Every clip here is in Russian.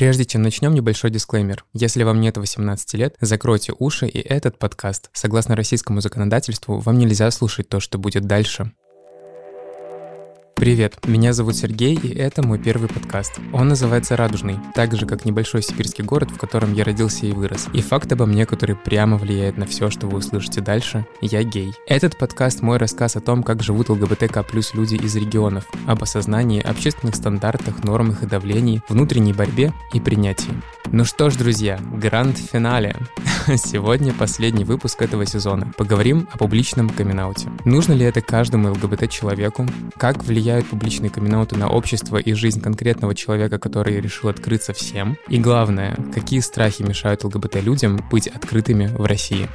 Прежде чем начнем, небольшой дисклеймер. Если вам нет 18 лет, закройте уши, и этот подкаст, согласно российскому законодательству, вам нельзя слушать то, что будет дальше. Привет, меня зовут Сергей, и это мой первый подкаст. Он называется «Радужный», так же, как небольшой сибирский город, в котором я родился и вырос. И факт обо мне, который прямо влияет на все, что вы услышите дальше – я гей. Этот подкаст – мой рассказ о том, как живут ЛГБТК плюс люди из регионов, об осознании, общественных стандартах, нормах и давлении, внутренней борьбе и принятии. Ну что ж, друзья, гранд-финале. Сегодня последний выпуск этого сезона. Поговорим о публичном камин -ауте. Нужно ли это каждому ЛГБТ-человеку? Как влияют публичные камин на общество и жизнь конкретного человека, который решил открыться всем? И главное, какие страхи мешают ЛГБТ-людям быть открытыми в России?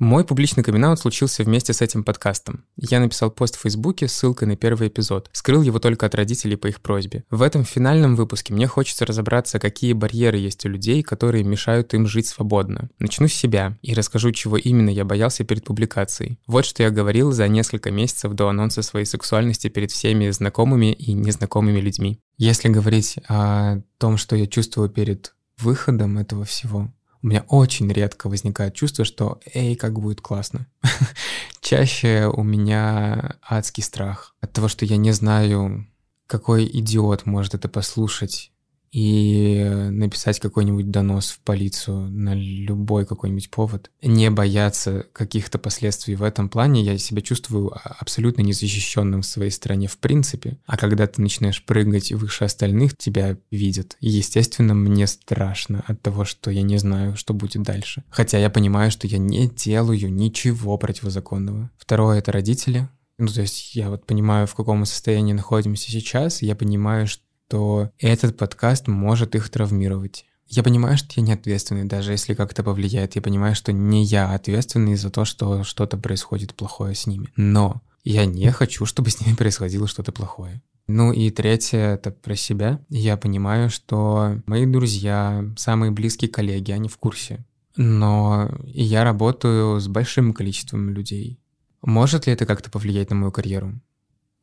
Мой публичный камин случился вместе с этим подкастом. Я написал пост в Фейсбуке с ссылкой на первый эпизод. Скрыл его только от родителей по их просьбе. В этом финальном выпуске мне хочется разобраться, какие барьеры есть у людей, которые мешают им жить свободно. Начну с себя и расскажу, чего именно я боялся перед публикацией. Вот что я говорил за несколько месяцев до анонса своей сексуальности перед всеми знакомыми и незнакомыми людьми. Если говорить о том, что я чувствую перед выходом этого всего, у меня очень редко возникает чувство, что «эй, как будет классно». Чаще у меня адский страх от того, что я не знаю, какой идиот может это послушать и написать какой-нибудь донос в полицию на любой какой-нибудь повод. Не бояться каких-то последствий в этом плане. Я себя чувствую абсолютно незащищенным в своей стране в принципе. А когда ты начинаешь прыгать выше остальных, тебя видят. И, естественно, мне страшно от того, что я не знаю, что будет дальше. Хотя я понимаю, что я не делаю ничего противозаконного. Второе — это родители. Ну, то есть я вот понимаю, в каком состоянии находимся сейчас, я понимаю, что то этот подкаст может их травмировать. Я понимаю, что я не ответственный, даже если как-то повлияет. Я понимаю, что не я ответственный за то, что что-то происходит плохое с ними. Но я не хочу, чтобы с ними происходило что-то плохое. Ну и третье — это про себя. Я понимаю, что мои друзья, самые близкие коллеги, они в курсе. Но я работаю с большим количеством людей. Может ли это как-то повлиять на мою карьеру?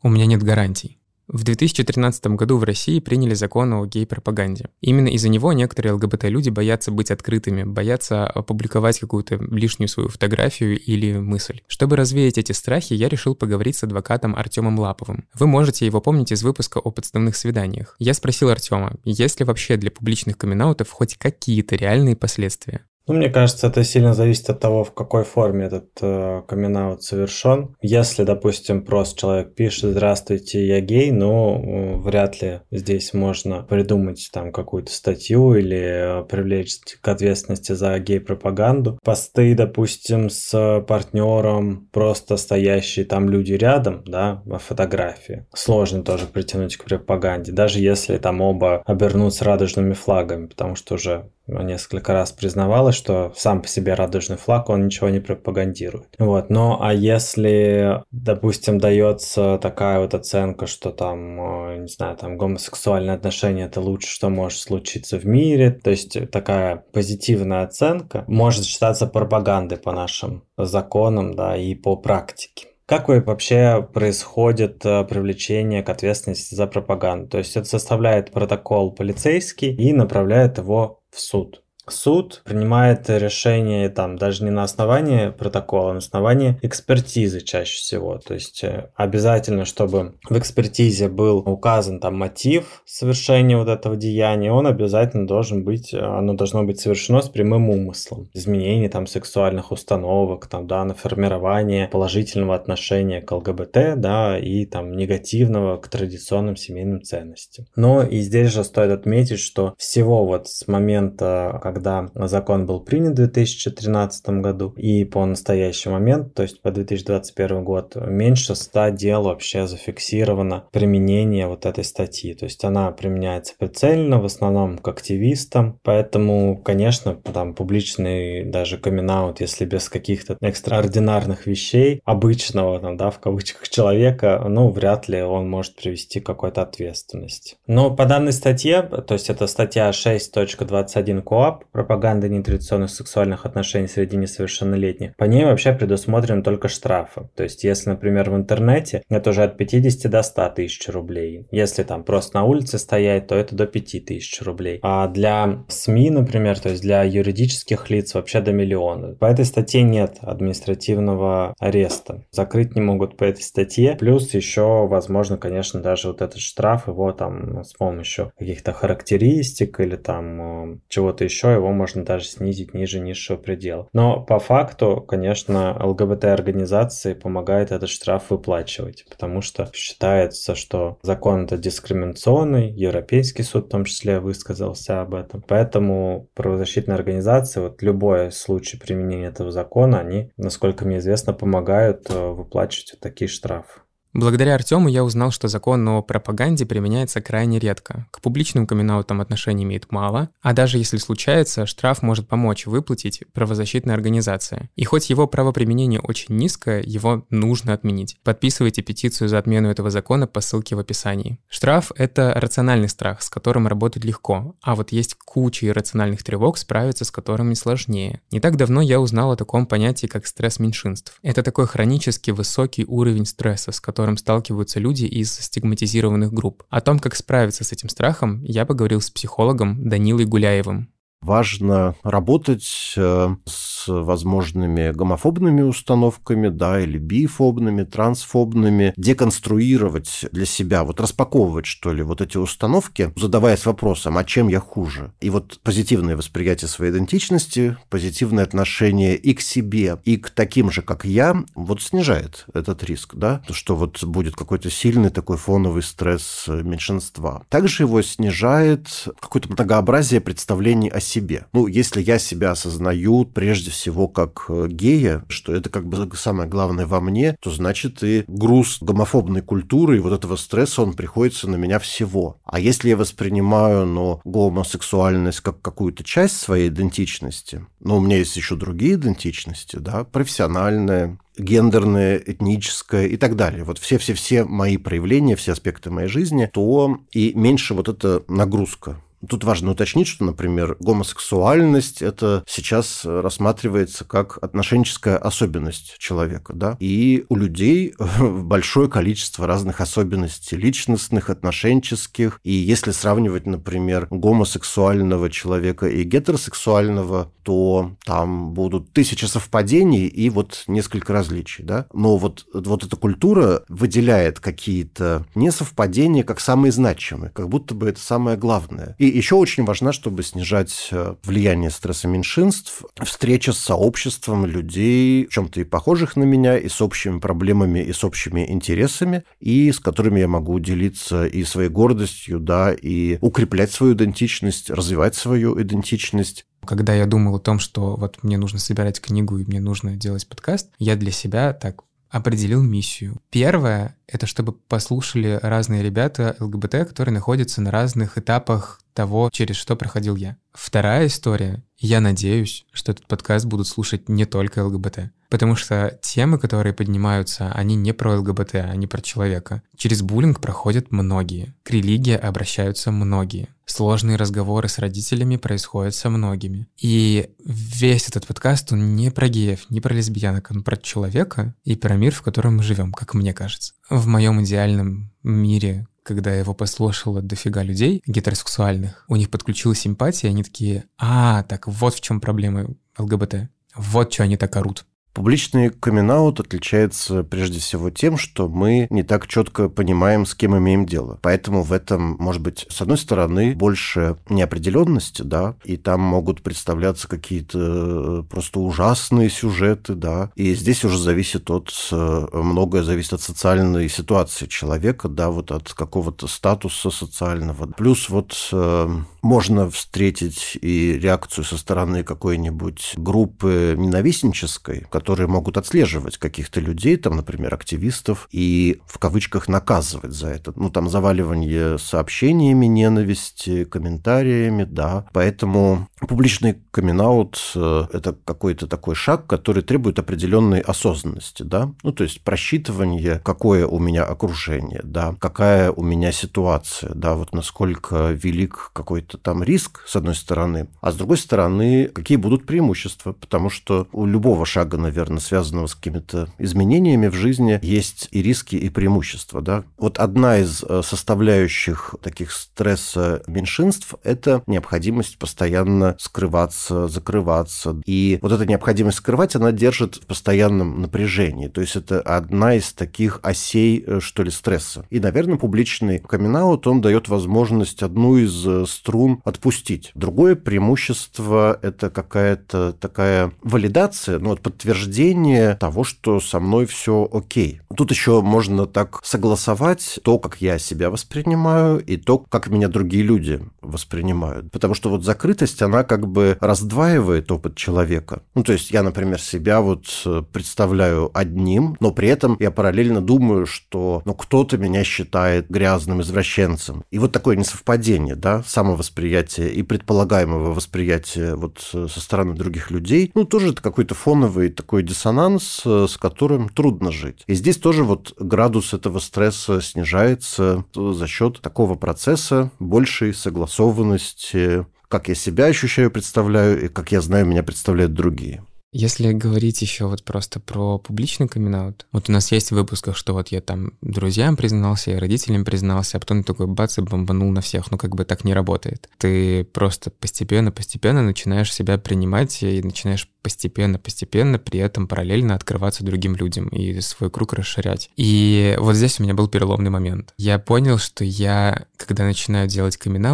У меня нет гарантий. В 2013 году в России приняли закон о гей-пропаганде. Именно из-за него некоторые ЛГБТ-люди боятся быть открытыми, боятся опубликовать какую-то лишнюю свою фотографию или мысль. Чтобы развеять эти страхи, я решил поговорить с адвокатом Артемом Лаповым. Вы можете его помнить из выпуска о подставных свиданиях. Я спросил Артема, есть ли вообще для публичных камин хоть какие-то реальные последствия? Ну, мне кажется, это сильно зависит от того, в какой форме этот э, камин совершен. Если, допустим, просто человек пишет «Здравствуйте, я гей», ну, вряд ли здесь можно придумать там какую-то статью или э, привлечь к ответственности за гей-пропаганду. Посты, допустим, с партнером, просто стоящие там люди рядом, да, во фотографии. Сложно тоже притянуть к пропаганде, даже если там оба обернутся радужными флагами, потому что уже несколько раз признавалась, что сам по себе радужный флаг, он ничего не пропагандирует. Вот. Но а если, допустим, дается такая вот оценка, что там, э, не знаю, там гомосексуальные отношения это лучше, что может случиться в мире, то есть такая позитивная оценка может считаться пропагандой по нашим законам, да, и по практике. Как вообще происходит э, привлечение к ответственности за пропаганду? То есть это составляет протокол полицейский и направляет его в суд суд принимает решение там даже не на основании протокола, а на основании экспертизы чаще всего. То есть э, обязательно, чтобы в экспертизе был указан там мотив совершения вот этого деяния, он обязательно должен быть, оно должно быть совершено с прямым умыслом. Изменение там сексуальных установок, там, да, на формирование положительного отношения к ЛГБТ, да, и там негативного к традиционным семейным ценностям. Но и здесь же стоит отметить, что всего вот с момента, когда когда закон был принят в 2013 году и по настоящий момент, то есть по 2021 год, меньше 100 дел вообще зафиксировано применение вот этой статьи. То есть она применяется прицельно, в основном к активистам, поэтому, конечно, там публичный даже камин если без каких-то экстраординарных вещей, обычного, там, да, в кавычках, человека, ну, вряд ли он может привести к какой-то ответственности. Но по данной статье, то есть это статья 6.21 КОАП, пропаганды нетрадиционных сексуальных отношений среди несовершеннолетних, по ней вообще предусмотрены только штрафы. То есть, если, например, в интернете, это уже от 50 до 100 тысяч рублей. Если там просто на улице стоять, то это до 5 тысяч рублей. А для СМИ, например, то есть для юридических лиц вообще до миллиона. По этой статье нет административного ареста. Закрыть не могут по этой статье. Плюс еще, возможно, конечно, даже вот этот штраф, его там с помощью каких-то характеристик или там э, чего-то еще, его можно даже снизить ниже низшего предела. Но по факту, конечно, ЛГБТ-организации помогает этот штраф выплачивать, потому что считается, что закон это дискриминационный, Европейский суд в том числе высказался об этом. Поэтому правозащитные организации, вот любой случай применения этого закона, они, насколько мне известно, помогают э, выплачивать вот такие штрафы. Благодаря Артему я узнал, что закон о пропаганде применяется крайне редко. К публичным камин отношения имеет мало, а даже если случается, штраф может помочь выплатить правозащитная организация. И хоть его правоприменение очень низкое, его нужно отменить. Подписывайте петицию за отмену этого закона по ссылке в описании. Штраф — это рациональный страх, с которым работать легко, а вот есть куча иррациональных тревог, справиться с которыми сложнее. Не так давно я узнал о таком понятии, как стресс меньшинств. Это такой хронически высокий уровень стресса, с которым которым сталкиваются люди из стигматизированных групп. О том, как справиться с этим страхом, я поговорил с психологом Данилой Гуляевым. Важно работать э, с возможными гомофобными установками, да, или бифобными, трансфобными, деконструировать для себя, вот распаковывать, что ли, вот эти установки, задаваясь вопросом, а чем я хуже? И вот позитивное восприятие своей идентичности, позитивное отношение и к себе, и к таким же, как я, вот снижает этот риск, да, что вот будет какой-то сильный такой фоновый стресс меньшинства. Также его снижает какое-то многообразие представлений о себе. Ну, если я себя осознаю прежде всего как э, гея, что это как бы самое главное во мне, то значит и груз гомофобной культуры и вот этого стресса, он приходится на меня всего. А если я воспринимаю, но гомосексуальность как какую-то часть своей идентичности, но у меня есть еще другие идентичности, да, профессиональная, гендерное, этническое и так далее. Вот все-все-все мои проявления, все аспекты моей жизни, то и меньше вот эта нагрузка Тут важно уточнить, что, например, гомосексуальность это сейчас рассматривается как отношенческая особенность человека, да, и у людей большое количество разных особенностей личностных, отношенческих, и если сравнивать, например, гомосексуального человека и гетеросексуального, то там будут тысячи совпадений и вот несколько различий, да, но вот, вот эта культура выделяет какие-то несовпадения как самые значимые, как будто бы это самое главное. И еще очень важна, чтобы снижать э, влияние стресса меньшинств, встреча с сообществом людей, в чем-то и похожих на меня, и с общими проблемами, и с общими интересами, и с которыми я могу делиться и своей гордостью, да, и укреплять свою идентичность, развивать свою идентичность. Когда я думал о том, что вот мне нужно собирать книгу и мне нужно делать подкаст, я для себя так определил миссию. Первое — это чтобы послушали разные ребята ЛГБТ, которые находятся на разных этапах того, через что проходил я. Вторая история. Я надеюсь, что этот подкаст будут слушать не только ЛГБТ. Потому что темы, которые поднимаются, они не про ЛГБТ, они про человека. Через буллинг проходят многие. К религии обращаются многие. Сложные разговоры с родителями происходят со многими. И весь этот подкаст, он не про геев, не про лесбиянок, он про человека и про мир, в котором мы живем, как мне кажется. В моем идеальном мире, когда его послушала дофига людей гетеросексуальных, у них подключилась симпатия, они такие, а, так вот в чем проблема ЛГБТ. Вот что они так орут. Публичный камин отличается прежде всего тем, что мы не так четко понимаем, с кем имеем дело. Поэтому в этом, может быть, с одной стороны, больше неопределенности, да, и там могут представляться какие-то э, просто ужасные сюжеты, да, и здесь уже зависит от, э, многое зависит от социальной ситуации человека, да, вот от какого-то статуса социального. Плюс вот э, можно встретить и реакцию со стороны какой-нибудь группы ненавистнической, которые могут отслеживать каких-то людей, там, например, активистов, и в кавычках наказывать за это. Ну, там заваливание сообщениями ненависти, комментариями, да. Поэтому Публичный камин э, это какой-то такой шаг, который требует определенной осознанности, да, ну, то есть просчитывание, какое у меня окружение, да, какая у меня ситуация, да, вот насколько велик какой-то там риск, с одной стороны, а с другой стороны, какие будут преимущества, потому что у любого шага, наверное, связанного с какими-то изменениями в жизни, есть и риски, и преимущества, да. Вот одна из э, составляющих таких стресса меньшинств – это необходимость постоянно скрываться, закрываться. И вот эта необходимость скрывать, она держит в постоянном напряжении. То есть это одна из таких осей, э, что ли, стресса. И, наверное, публичный камин он дает возможность одну из э, струн отпустить. Другое преимущество – это какая-то такая валидация, ну, вот подтверждение того, что со мной все окей. Тут еще можно так согласовать то, как я себя воспринимаю, и то, как меня другие люди воспринимают. Потому что вот закрытость, она она как бы раздваивает опыт человека. Ну, то есть я, например, себя вот э, представляю одним, но при этом я параллельно думаю, что ну, кто-то меня считает грязным извращенцем. И вот такое несовпадение, да, самовосприятие и предполагаемого восприятия вот э, со стороны других людей, ну, тоже это какой-то фоновый такой диссонанс, э, с которым трудно жить. И здесь тоже вот градус этого стресса снижается за счет такого процесса большей согласованности как я себя ощущаю, представляю, и как я знаю, меня представляют другие. Если говорить еще вот просто про публичный камин вот у нас есть в выпусках, что вот я там друзьям признался, и родителям признался, а потом такой бац и бомбанул на всех. Ну, как бы так не работает. Ты просто постепенно-постепенно начинаешь себя принимать и начинаешь постепенно-постепенно при этом параллельно открываться другим людям и свой круг расширять. И вот здесь у меня был переломный момент. Я понял, что я, когда начинаю делать камин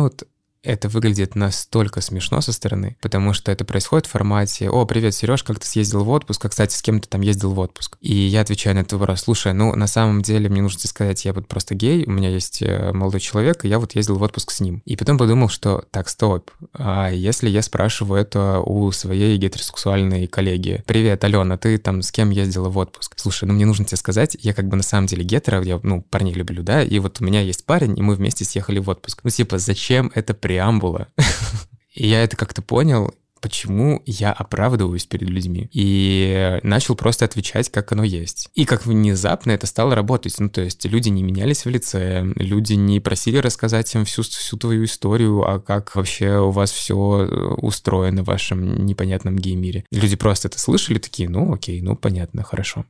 это выглядит настолько смешно со стороны, потому что это происходит в формате «О, привет, Сереж, как ты съездил в отпуск? А, кстати, с кем ты там ездил в отпуск?» И я отвечаю на этот вопрос, слушай, ну, на самом деле мне нужно тебе сказать, я вот просто гей, у меня есть э, молодой человек, и я вот ездил в отпуск с ним. И потом подумал, что так, стоп, а если я спрашиваю это у своей гетеросексуальной коллеги, «Привет, Алена, ты там с кем ездила в отпуск?» Слушай, ну, мне нужно тебе сказать, я как бы на самом деле гетеро, я, ну, парней люблю, да, и вот у меня есть парень, и мы вместе съехали в отпуск. Ну, типа, зачем это при преамбула. И я это как-то понял, почему я оправдываюсь перед людьми. И начал просто отвечать, как оно есть. И как внезапно это стало работать. Ну, то есть люди не менялись в лице, люди не просили рассказать им всю, всю твою историю, а как вообще у вас все устроено в вашем непонятном гей-мире. Люди просто это слышали, такие, ну окей, ну понятно, хорошо.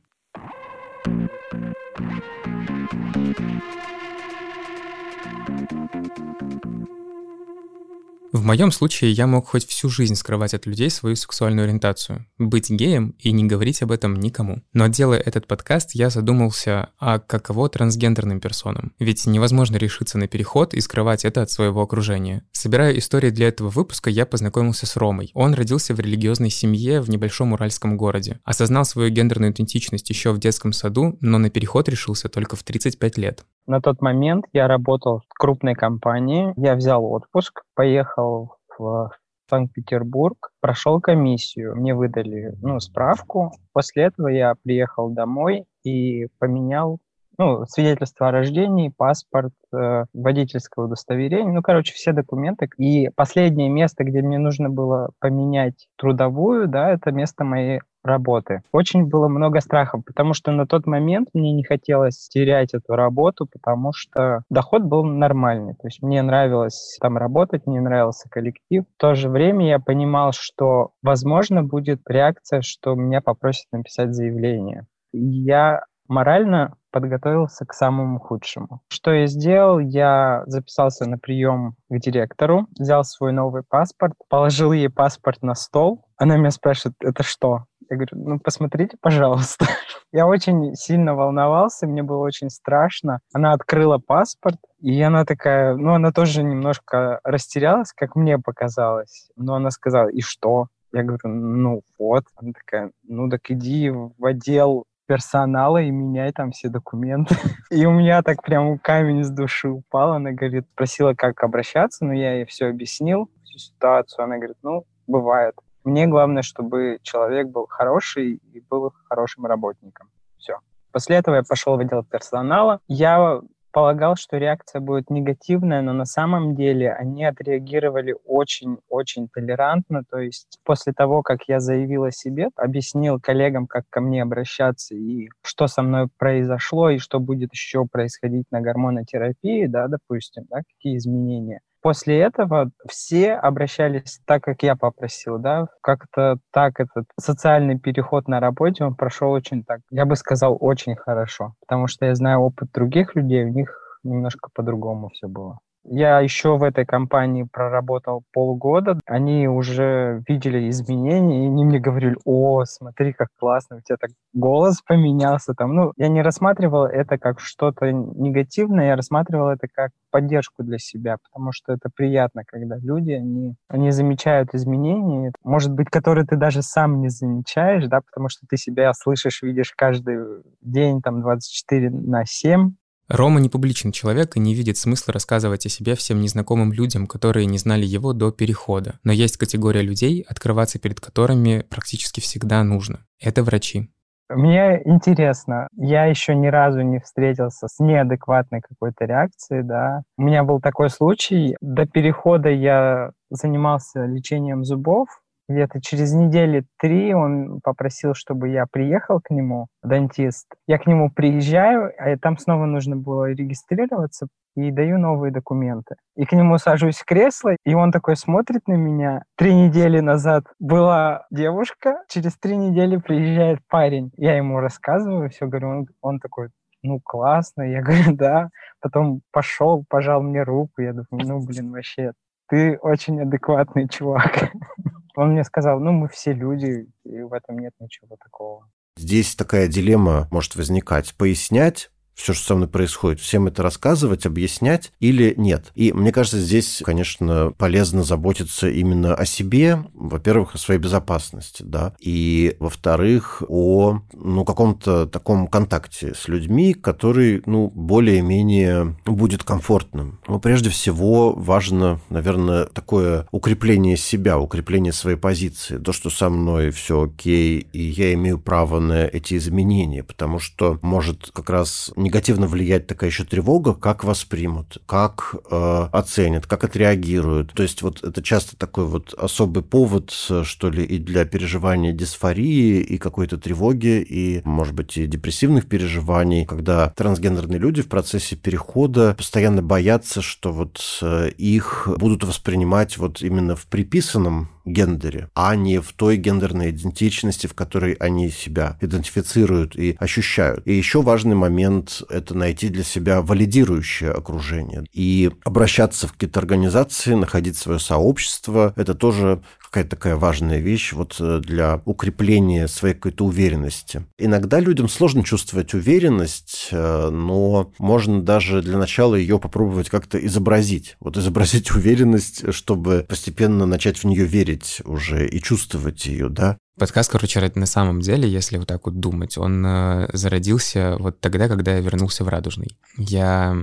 В моем случае я мог хоть всю жизнь скрывать от людей свою сексуальную ориентацию, быть геем и не говорить об этом никому. Но делая этот подкаст, я задумался, а каково трансгендерным персонам? Ведь невозможно решиться на переход и скрывать это от своего окружения. Собирая истории для этого выпуска, я познакомился с Ромой. Он родился в религиозной семье в небольшом уральском городе. Осознал свою гендерную идентичность еще в детском саду, но на переход решился только в 35 лет. На тот момент я работал в крупной компании, я взял отпуск, поехал в Санкт-Петербург, прошел комиссию, мне выдали ну, справку. После этого я приехал домой и поменял ну, свидетельство о рождении, паспорт, э, водительское удостоверение, ну, короче, все документы. И последнее место, где мне нужно было поменять трудовую, да, это место моей работы. Очень было много страхов, потому что на тот момент мне не хотелось терять эту работу, потому что доход был нормальный. То есть мне нравилось там работать, мне нравился коллектив. В то же время я понимал, что, возможно, будет реакция, что меня попросят написать заявление. Я морально подготовился к самому худшему. Что я сделал? Я записался на прием к директору, взял свой новый паспорт, положил ей паспорт на стол. Она меня спрашивает, это что? Я говорю, ну посмотрите, пожалуйста. Я очень сильно волновался, мне было очень страшно. Она открыла паспорт, и она такая, ну она тоже немножко растерялась, как мне показалось. Но она сказала, и что? Я говорю, ну вот. Она такая, ну так иди в отдел персонала и меняй там все документы. И у меня так прям камень с души упал. Она говорит, просила, как обращаться, но я ей все объяснил, всю ситуацию. Она говорит, ну, бывает. Мне главное, чтобы человек был хороший и был хорошим работником. Все. После этого я пошел в отдел персонала. Я полагал, что реакция будет негативная, но на самом деле они отреагировали очень-очень толерантно. То есть после того, как я заявил о себе, объяснил коллегам, как ко мне обращаться и что со мной произошло, и что будет еще происходить на гормонотерапии, да, допустим, да, какие изменения после этого все обращались так, как я попросил, да, как-то так этот социальный переход на работе, он прошел очень так, я бы сказал, очень хорошо, потому что я знаю опыт других людей, у них немножко по-другому все было. Я еще в этой компании проработал полгода. Они уже видели изменения, и они мне говорили, о, смотри, как классно, у тебя так голос поменялся. Там. Ну, я не рассматривал это как что-то негативное, я рассматривал это как поддержку для себя, потому что это приятно, когда люди, они, они замечают изменения, может быть, которые ты даже сам не замечаешь, да, потому что ты себя слышишь, видишь каждый день, там, 24 на 7, Рома не публичный человек и не видит смысла рассказывать о себе всем незнакомым людям, которые не знали его до перехода. Но есть категория людей, открываться перед которыми практически всегда нужно. Это врачи. Мне интересно, я еще ни разу не встретился с неадекватной какой-то реакцией, да. У меня был такой случай, до перехода я занимался лечением зубов, где-то через недели три он попросил, чтобы я приехал к нему, дантист. Я к нему приезжаю, а там снова нужно было регистрироваться, и даю новые документы. И к нему сажусь в кресло, и он такой смотрит на меня. Три недели назад была девушка, через три недели приезжает парень. Я ему рассказываю, все говорю, он, он такой, ну, классно. Я говорю, да. Потом пошел, пожал мне руку. Я думаю, ну, блин, вообще, ты очень адекватный чувак. Он мне сказал, ну, мы все люди, и в этом нет ничего такого. Здесь такая дилемма может возникать. Пояснять все, что со мной происходит, всем это рассказывать, объяснять или нет. И мне кажется, здесь, конечно, полезно заботиться именно о себе, во-первых, о своей безопасности, да, и, во-вторых, о, ну, каком-то таком контакте с людьми, который, ну, более-менее будет комфортным. Но прежде всего важно, наверное, такое укрепление себя, укрепление своей позиции. То, что со мной все окей, и я имею право на эти изменения, потому что может как раз негативно влиять такая еще тревога, как воспримут, как э, оценят, как отреагируют. То есть вот это часто такой вот особый повод, что ли, и для переживания дисфории, и какой-то тревоги, и, может быть, и депрессивных переживаний, когда трансгендерные люди в процессе перехода постоянно боятся, что вот э, их будут воспринимать вот именно в приписанном гендере, а не в той гендерной идентичности, в которой они себя идентифицируют и ощущают. И еще важный момент – это найти для себя валидирующее окружение и обращаться в какие-то организации, находить свое сообщество. Это тоже какая-то такая важная вещь вот э, для укрепления своей какой-то уверенности. Иногда людям сложно чувствовать уверенность, э, но можно даже для начала ее попробовать как-то изобразить. Вот изобразить уверенность, чтобы постепенно начать в нее верить уже и чувствовать ее, да. Подкаст, короче, на самом деле, если вот так вот думать, он э, зародился вот тогда, когда я вернулся в Радужный. Я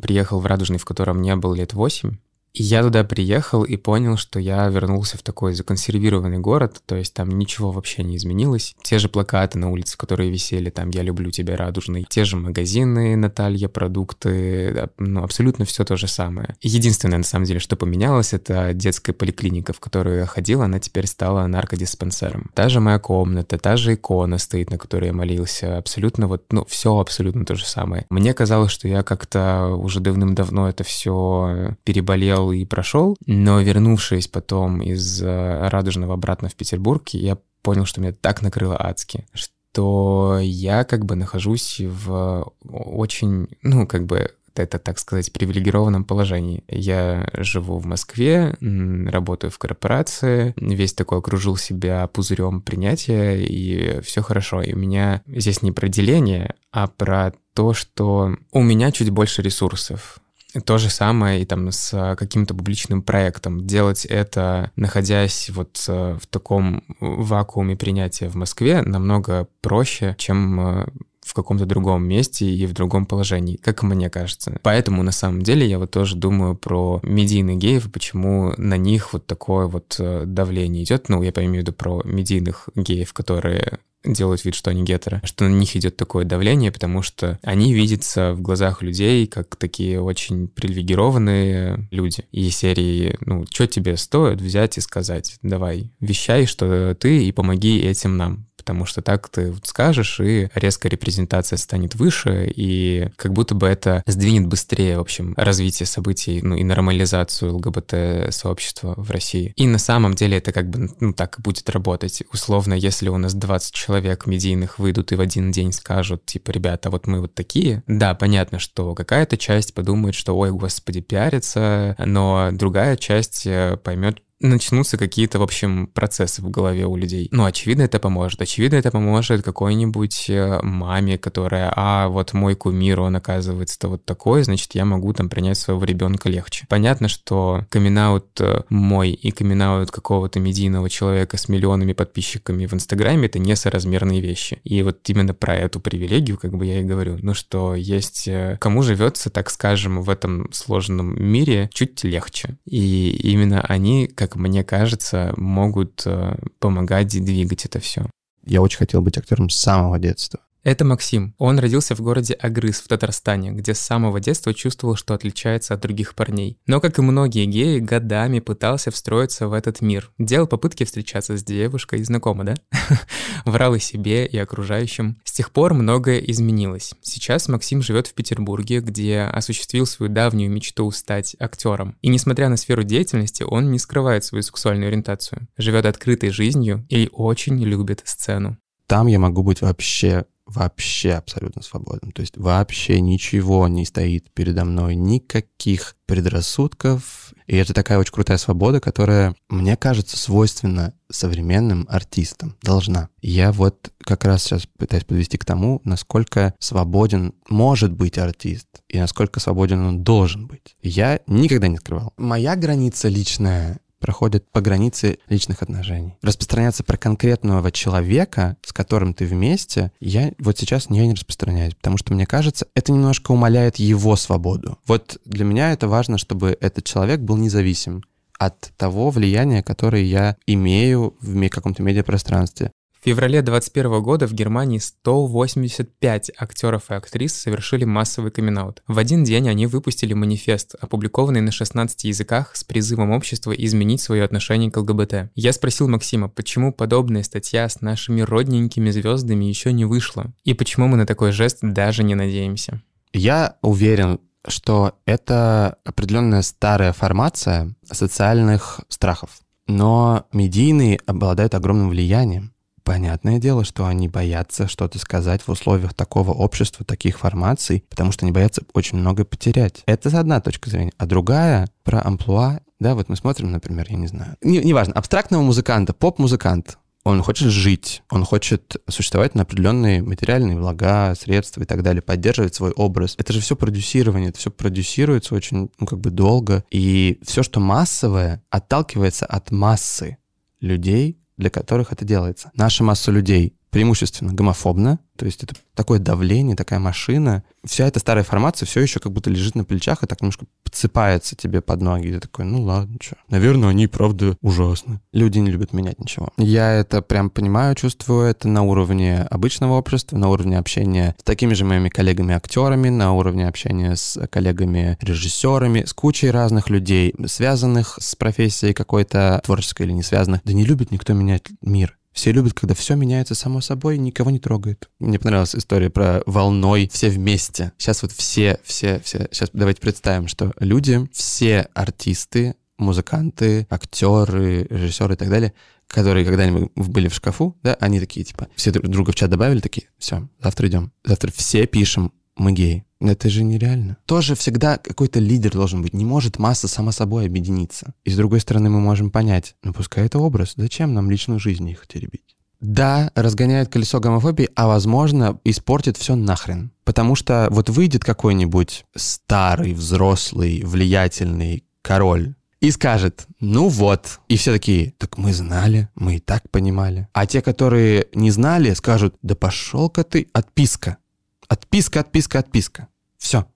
приехал в Радужный, в котором не был лет восемь, я туда приехал и понял, что я вернулся в такой законсервированный город, то есть там ничего вообще не изменилось. Те же плакаты на улице, которые висели, там «Я люблю тебя, радужный», те же магазины, Наталья, продукты, ну, абсолютно все то же самое. Единственное, на самом деле, что поменялось, это детская поликлиника, в которую я ходил, она теперь стала наркодиспансером. Та же моя комната, та же икона стоит, на которой я молился, абсолютно вот, ну, все абсолютно то же самое. Мне казалось, что я как-то уже давным-давно это все переболел, прошел и прошел, но вернувшись потом из э, Радужного обратно в Петербург, я понял, что меня так накрыло адски, что я как бы нахожусь в очень, ну, как бы это, так сказать, привилегированном положении. Я живу в Москве, работаю в корпорации, весь такой окружил себя пузырем принятия, и все хорошо. И у меня здесь не про деление, а про то, что у меня чуть больше ресурсов. То же самое и там с каким-то публичным проектом. Делать это, находясь вот э, в таком вакууме принятия в Москве, намного проще, чем э, в каком-то другом месте и в другом положении, как мне кажется. Поэтому на самом деле я вот тоже думаю про медийных геев, почему на них вот такое вот э, давление идет. Ну, я имею в виду про медийных геев, которые делают вид, что они гетеры, что на них идет такое давление, потому что они видятся в глазах людей как такие очень привилегированные люди. И серии, ну, что тебе стоит взять и сказать, давай, вещай, что ты, и помоги этим нам потому что так ты скажешь, и резкая репрезентация станет выше, и как будто бы это сдвинет быстрее, в общем, развитие событий, ну и нормализацию ЛГБТ-сообщества в России. И на самом деле это как бы, ну, так и будет работать. Условно, если у нас 20 человек медийных выйдут и в один день скажут, типа, ребята, вот мы вот такие, да, понятно, что какая-то часть подумает, что, ой, господи, пиарится, но другая часть э, поймет, начнутся какие-то, в общем, процессы в голове у людей. Ну, очевидно, это поможет. Очевидно, это поможет какой-нибудь э, маме, которая, а, вот мой кумир, он оказывается-то вот такой, значит, я могу там принять своего ребенка легче. Понятно, что камин э, мой и камин какого-то медийного человека с миллионами подписчиками в Инстаграме — это несоразмерные вещи. И вот именно про эту привилегию, как бы я и говорю, ну, что есть... Э, кому живется, так скажем, в этом сложном мире чуть легче. И именно они, как как мне кажется, могут э, помогать двигать это все. Я очень хотел быть актером с самого детства. Это Максим. Он родился в городе Агрыз в Татарстане, где с самого детства чувствовал, что отличается от других парней. Но, как и многие геи, годами пытался встроиться в этот мир. Делал попытки встречаться с девушкой, знакомо, да? Врал и себе, и окружающим. С тех пор многое изменилось. Сейчас Максим живет в Петербурге, где осуществил свою давнюю мечту стать актером. И несмотря на сферу деятельности, он не скрывает свою сексуальную ориентацию. Живет открытой жизнью и очень любит сцену. Там я могу быть вообще вообще абсолютно свободным. То есть вообще ничего не стоит передо мной, никаких предрассудков. И это такая очень крутая свобода, которая, мне кажется, свойственна современным артистам. Должна. Я вот как раз сейчас пытаюсь подвести к тому, насколько свободен может быть артист и насколько свободен он должен быть. Я никогда не скрывал. Моя граница личная проходят по границе личных отношений. Распространяться про конкретного человека, с которым ты вместе, я вот сейчас не, распространяюсь, потому что, мне кажется, это немножко умаляет его свободу. Вот для меня это важно, чтобы этот человек был независим от того влияния, которое я имею в каком-то медиапространстве феврале 2021 года в Германии 185 актеров и актрис совершили массовый камин -аут. В один день они выпустили манифест, опубликованный на 16 языках с призывом общества изменить свое отношение к ЛГБТ. Я спросил Максима, почему подобная статья с нашими родненькими звездами еще не вышла, и почему мы на такой жест даже не надеемся. Я уверен, что это определенная старая формация социальных страхов. Но медийные обладают огромным влиянием. Понятное дело, что они боятся что-то сказать в условиях такого общества, таких формаций, потому что они боятся очень много потерять. Это одна точка зрения. А другая про амплуа, да, вот мы смотрим, например, я не знаю, не, неважно, абстрактного музыканта, поп-музыкант, он хочет жить, он хочет существовать на определенные материальные блага, средства и так далее, поддерживать свой образ. Это же все продюсирование, это все продюсируется очень, ну, как бы долго. И все, что массовое, отталкивается от массы людей, для которых это делается. Наша масса людей преимущественно гомофобна, то есть это такое давление, такая машина. Вся эта старая формация все еще как будто лежит на плечах и так немножко подсыпается тебе под ноги. И ты такой, ну ладно, что. Наверное, они, правда, ужасны. Люди не любят менять ничего. Я это прям понимаю, чувствую это на уровне обычного общества, на уровне общения с такими же моими коллегами-актерами, на уровне общения с коллегами-режиссерами, с кучей разных людей, связанных с профессией какой-то творческой или не связанных. Да не любит никто менять мир. Все любят, когда все меняется само собой, никого не трогает. Мне понравилась история про волной все вместе. Сейчас вот все, все, все. Сейчас давайте представим, что люди, все артисты, музыканты, актеры, режиссеры и так далее, которые когда-нибудь были в шкафу, да, они такие, типа, все друг друга в чат добавили, такие, все, завтра идем. Завтра все пишем, мы геи. Это же нереально. Тоже всегда какой-то лидер должен быть. Не может масса сама собой объединиться. И с другой стороны, мы можем понять, ну пускай это образ, зачем нам личную жизнь их теребить? Да, разгоняет колесо гомофобии, а возможно, испортит все нахрен. Потому что вот выйдет какой-нибудь старый, взрослый, влиятельный король и скажет, ну вот. И все такие, так мы знали, мы и так понимали. А те, которые не знали, скажут, да пошел-ка ты, отписка. Отписка, отписка, отписка. Все.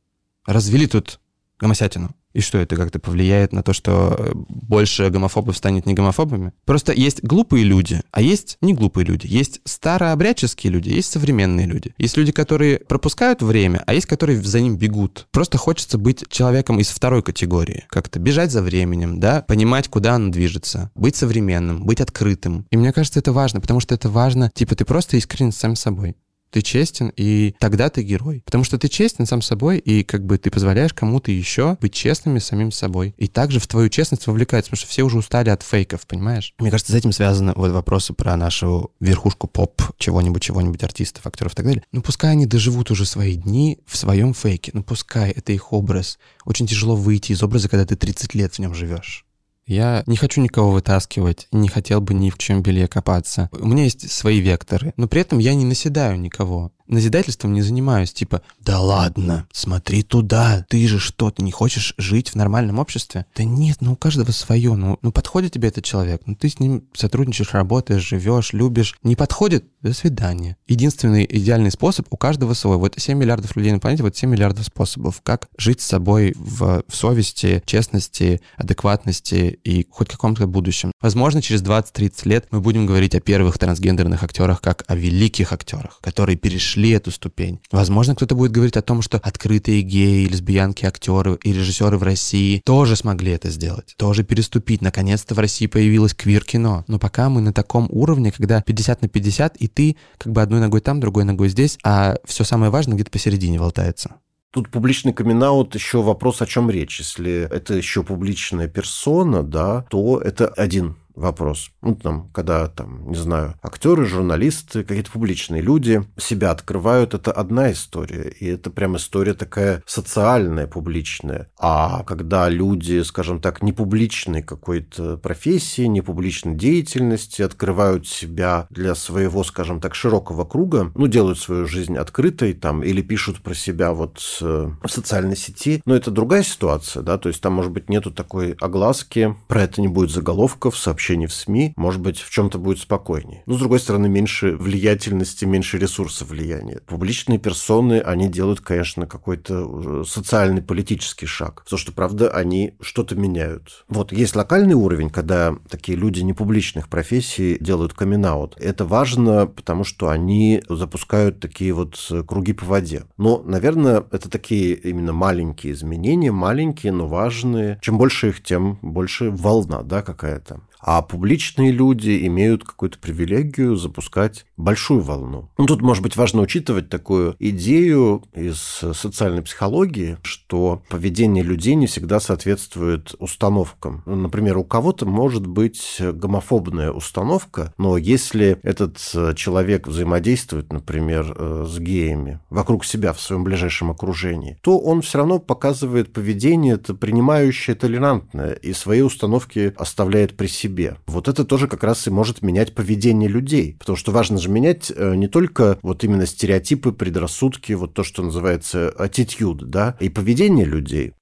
Развели тут гомосятину. И что это как-то повлияет на то, что э, больше гомофобов станет не гомофобами? Просто есть глупые люди, а есть не глупые люди. Есть старообрядческие люди, есть современные люди. Есть люди, которые пропускают время, а есть, которые за ним бегут. Просто хочется быть человеком из второй категории. Как-то бежать за временем, да, понимать, куда оно движется, быть современным, быть открытым. И мне кажется, это важно, потому что это важно, типа, ты просто искренен с самим собой ты честен, и тогда ты герой. Потому что ты честен сам собой, и как бы ты позволяешь кому-то еще быть честными с самим собой. И также в твою честность вовлекается, потому что все уже устали от фейков, понимаешь? Мне кажется, с этим связаны вот вопросы про нашу верхушку поп чего-нибудь, чего-нибудь, артистов, актеров и так далее. Ну, пускай они доживут уже свои дни в своем фейке. Ну, пускай это их образ. Очень тяжело выйти из образа, когда ты 30 лет в нем живешь. Я не хочу никого вытаскивать, не хотел бы ни в чем белье копаться. У меня есть свои векторы, но при этом я не наседаю никого назидательством не занимаюсь, типа, да ладно, смотри туда, ты же что, ты не хочешь жить в нормальном обществе? Да нет, ну у каждого свое, ну, ну подходит тебе этот человек, ну ты с ним сотрудничаешь, работаешь, живешь, любишь. Не подходит? До свидания. Единственный идеальный способ у каждого свой. Вот 7 миллиардов людей на планете, вот 7 миллиардов способов, как жить с собой в, в совести, честности, адекватности и хоть каком-то будущем. Возможно, через 20-30 лет мы будем говорить о первых трансгендерных актерах как о великих актерах, которые перешли прошли эту ступень. Возможно, кто-то будет говорить о том, что открытые геи, лесбиянки, актеры и режиссеры в России тоже смогли это сделать, тоже переступить. Наконец-то в России появилось квир-кино. Но пока мы на таком уровне, когда 50 на 50, и ты как бы одной ногой там, другой ногой здесь, а все самое важное где-то посередине болтается. Тут публичный камин еще вопрос, о чем речь. Если это еще публичная персона, да, то это один вопрос. Ну, там, когда, там, не знаю, актеры, журналисты, какие-то публичные люди себя открывают, это одна история. И это прям история такая социальная, публичная. А когда люди, скажем так, не публичной какой-то профессии, не публичной деятельности, открывают себя для своего, скажем так, широкого круга, ну, делают свою жизнь открытой там или пишут про себя вот э, в социальной сети, но это другая ситуация, да, то есть там, может быть, нету такой огласки, про это не будет заголовков, сообщений сообщений в СМИ, может быть, в чем-то будет спокойнее. Но, с другой стороны, меньше влиятельности, меньше ресурсов влияния. Публичные персоны, они делают, конечно, какой-то социальный, политический шаг. Потому что, правда, они что-то меняют. Вот, есть локальный уровень, когда такие люди непубличных профессий делают камин -аут. Это важно, потому что они запускают такие вот круги по воде. Но, наверное, это такие именно маленькие изменения, маленькие, но важные. Чем больше их, тем больше волна, да, какая-то. А публичные люди имеют какую-то привилегию запускать большую волну. Ну, тут, может быть, важно учитывать такую идею из социальной психологии, что поведение людей не всегда соответствует установкам. Ну, например, у кого-то может быть гомофобная установка, но если этот человек взаимодействует, например, э, с геями вокруг себя в своем ближайшем окружении, то он все равно показывает поведение, это принимающее, толерантное, и свои установки оставляет при себе себе. Вот это тоже как раз и может менять поведение людей. Потому что важно же менять э, не только вот именно стереотипы, предрассудки, вот то, что называется attitude, да, и поведение людей.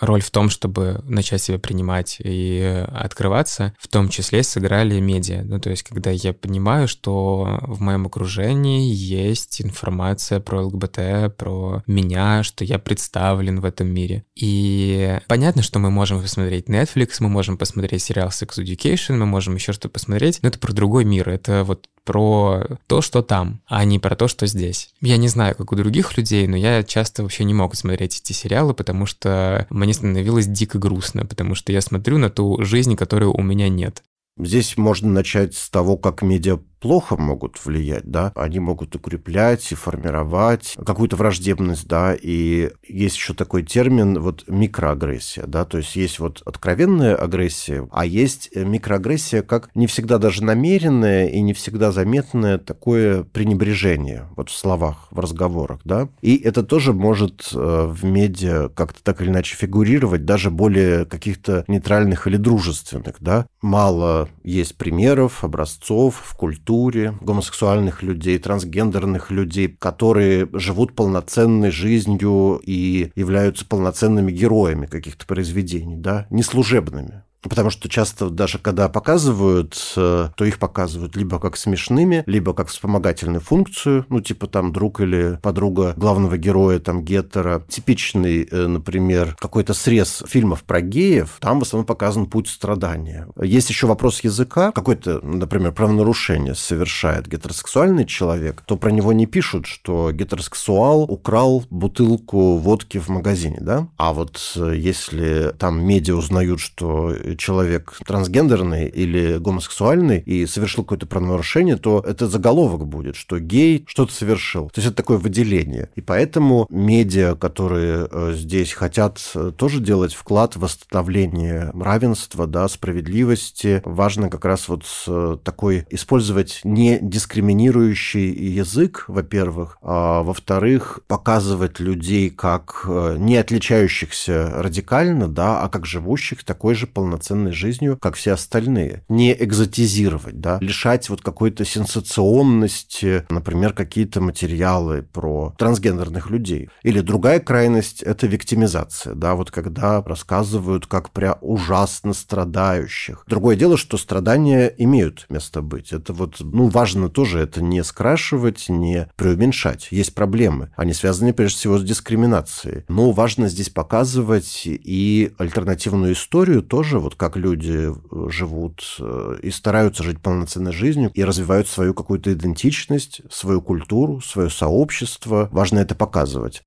Роль в том, чтобы начать себя принимать и открываться, в том числе сыграли медиа. Ну, то есть, когда я понимаю, что в моем окружении есть информация про ЛГБТ, про меня, что я представлен в этом мире. И понятно, что мы можем посмотреть Netflix, мы можем посмотреть сериал Sex Education, мы можем еще что-то посмотреть, но это про другой мир. Это вот про то, что там, а не про то, что здесь. Я не знаю, как у других людей, но я часто вообще не мог смотреть эти сериалы, потому что мне становилось дико грустно, потому что я смотрю на ту жизнь, которой у меня нет. Здесь можно начать с того, как медиа плохо могут влиять, да, они могут укреплять и формировать какую-то враждебность, да, и есть еще такой термин вот микроагрессия, да, то есть есть вот откровенная агрессия, а есть микроагрессия как не всегда даже намеренное и не всегда заметное такое пренебрежение вот в словах, в разговорах, да, и это тоже может э, в медиа как-то так или иначе фигурировать, даже более каких-то нейтральных или дружественных, да, мало есть примеров, образцов в культуре, культуре гомосексуальных людей, трансгендерных людей, которые живут полноценной жизнью и являются полноценными героями каких-то произведений, да, не служебными. Потому что часто даже когда показывают, э, то их показывают либо как смешными, либо как вспомогательную функцию, ну, типа там друг или подруга главного героя, там, геттера. Типичный, э, например, какой-то срез фильмов про геев, там в основном показан путь страдания. Есть еще вопрос языка. Какой-то, например, правонарушение совершает гетеросексуальный человек, то про него не пишут, что гетеросексуал украл бутылку водки в магазине, да? А вот э, если там медиа узнают, что человек трансгендерный или гомосексуальный и совершил какое-то правонарушение, то это заголовок будет, что гей что-то совершил. То есть это такое выделение. И поэтому медиа, которые э, здесь хотят э, тоже делать вклад в восстановление равенства, да, справедливости, важно как раз вот такой использовать не дискриминирующий язык, во-первых, а во-вторых, показывать людей как э, не отличающихся радикально, да, а как живущих такой же полноценной жизнью, как все остальные. Не экзотизировать, да, лишать вот какой-то сенсационности, например, какие-то материалы про трансгендерных людей. Или другая крайность – это виктимизация, да, вот когда рассказывают как про ужасно страдающих. Другое дело, что страдания имеют место быть. Это вот, ну, важно тоже это не скрашивать, не преуменьшать. Есть проблемы. Они связаны прежде всего с дискриминацией. Но важно здесь показывать и альтернативную историю тоже, как люди э, живут э, и стараются жить полноценной жизнью и развивают свою какую-то идентичность, свою культуру, свое сообщество. Важно это показывать.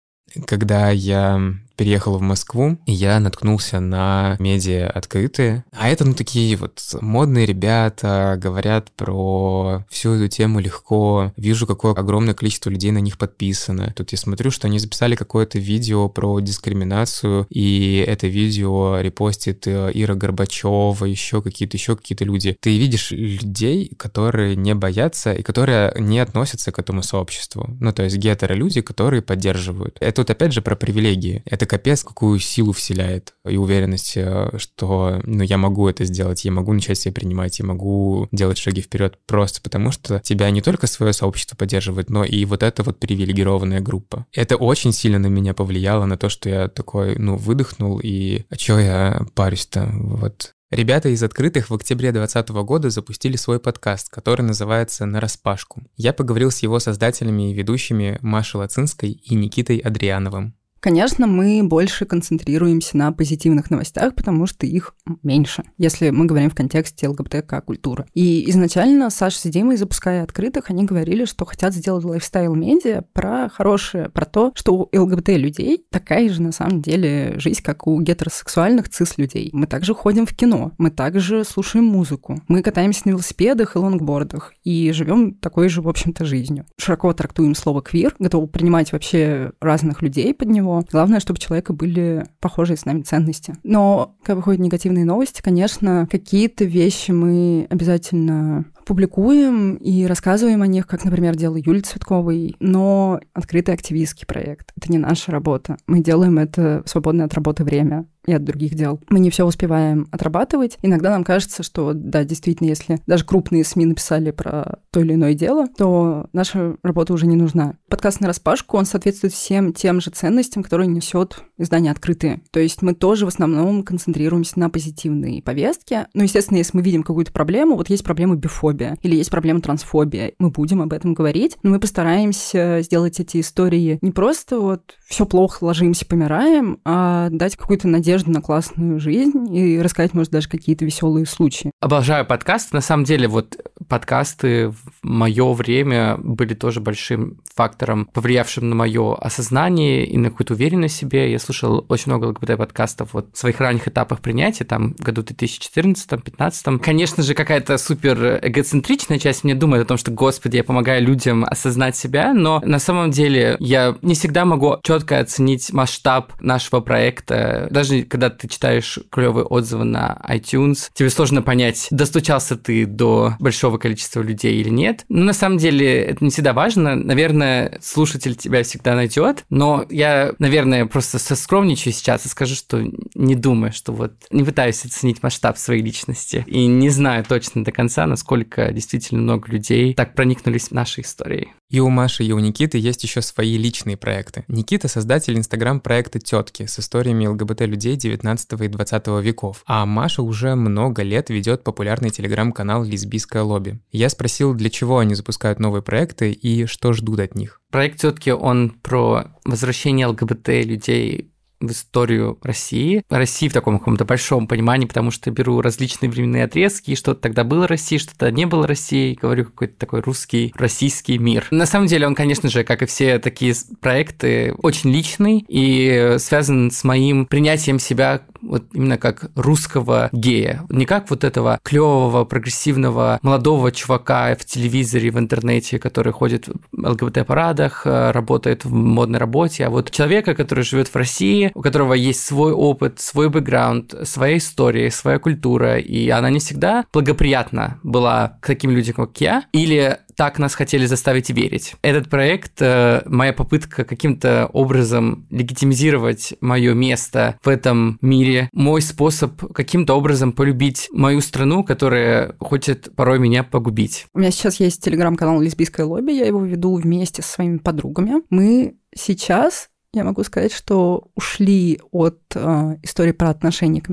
Когда я переехал в Москву, я наткнулся на медиа открытые. А это, ну, такие вот модные ребята, говорят про всю эту тему легко. Вижу, какое огромное количество людей на них подписано. Тут я смотрю, что они записали какое-то видео про дискриминацию, и это видео репостит э, Ира Горбачева, еще какие-то, еще какие-то люди. Ты видишь людей, которые не боятся и которые не относятся к этому сообществу. Ну, то есть гетеро-люди, которые поддерживают. Это вот опять же про привилегии. Это капец какую силу вселяет и уверенность, э, что ну, я могу это сделать, я могу начать себя принимать, я могу делать шаги вперед просто потому, что тебя не только свое сообщество поддерживает, но и вот эта вот привилегированная группа. Это очень сильно на меня повлияло, на то, что я такой, ну, выдохнул, и а чё я парюсь-то? Вот Ребята из открытых в октябре 2020 года запустили свой подкаст, который называется «На распашку». Я поговорил с его создателями и ведущими Машей Лацинской и Никитой Адриановым. Конечно, мы больше концентрируемся на позитивных новостях, потому что их меньше, если мы говорим в контексте ЛГБТК культуры. И изначально Саша с Димой, запуская открытых, они говорили, что хотят сделать лайфстайл-медиа про хорошее, про то, что у ЛГБТ-людей такая же на самом деле жизнь, как у гетеросексуальных цис-людей. Мы также ходим в кино, мы также слушаем музыку, мы катаемся на велосипедах и лонгбордах и живем такой же, в общем-то, жизнью. Широко трактуем слово «квир», готовы принимать вообще разных людей под него, Главное, чтобы у человека были похожие с нами ценности. Но, когда выходят негативные новости, конечно, какие-то вещи мы обязательно публикуем и рассказываем о них, как, например, делала Юлия Цветковой, но открытый активистский проект. Это не наша работа. Мы делаем это в свободное от работы время и от других дел. Мы не все успеваем отрабатывать. Иногда нам кажется, что, да, действительно, если даже крупные СМИ написали про то или иное дело, то наша работа уже не нужна. Подкаст на распашку, он соответствует всем тем же ценностям, которые несет издание открытые. То есть мы тоже в основном концентрируемся на позитивной повестке. Но, естественно, если мы видим какую-то проблему, вот есть проблема бифобия или есть проблема трансфобия, мы будем об этом говорить, но мы постараемся сделать эти истории не просто вот все плохо, ложимся, помираем, а дать какую-то надежду на классную жизнь и рассказать, может, даже какие-то веселые случаи. Обожаю подкасты. На самом деле, вот подкасты в мое время были тоже большим фактором, повлиявшим на мое осознание и на какую-то уверенность в себе. Я слушал очень много ЛГБТ-подкастов вот в своих ранних этапах принятия, там, году 2014-2015. Конечно же, какая-то супер эгоцентричная часть мне думает о том, что, господи, я помогаю людям осознать себя, но на самом деле я не всегда могу четко оценить масштаб нашего проекта. Даже когда ты читаешь клевые отзывы на iTunes, тебе сложно понять, достучался ты до большого количества людей или нет. Но на самом деле это не всегда важно. Наверное, слушатель тебя всегда найдет, но я, наверное, просто соскромничаю сейчас и скажу, что не думаю, что вот не пытаюсь оценить масштаб своей личности и не знаю точно до конца, насколько действительно много людей так проникнулись нашей историей. И у Маши, и у Никиты есть еще свои личные проекты. Никита — создатель инстаграм-проекта «Тетки» с историями ЛГБТ-людей 19 и 20 веков. А Маша уже много лет ведет популярный телеграм-канал «Лесбийское лобби». Я спросил, для чего они запускают новые проекты и что ждут от них. Проект «Тетки» он про возвращение ЛГБТ-людей в историю России. России в таком каком-то большом понимании, потому что беру различные временные отрезки, что-то тогда было Россией, что-то не было Россией, говорю какой-то такой русский, российский мир. На самом деле он, конечно же, как и все такие проекты, очень личный и связан с моим принятием себя вот именно как русского гея. Не как вот этого клевого, прогрессивного, молодого чувака в телевизоре, в интернете, который ходит в ЛГБТ-парадах, э, работает в модной работе, а вот человека, который живет в России, у которого есть свой опыт, свой бэкграунд, своя история, своя культура, и она не всегда благоприятна была к таким людям, как я, или так нас хотели заставить верить. Этот проект, э, моя попытка каким-то образом легитимизировать мое место в этом мире, мой способ каким-то образом полюбить мою страну, которая хочет порой меня погубить. У меня сейчас есть телеграм-канал «Лесбийское лобби», я его веду вместе со своими подругами. Мы сейчас я могу сказать, что ушли от э, истории про отношения к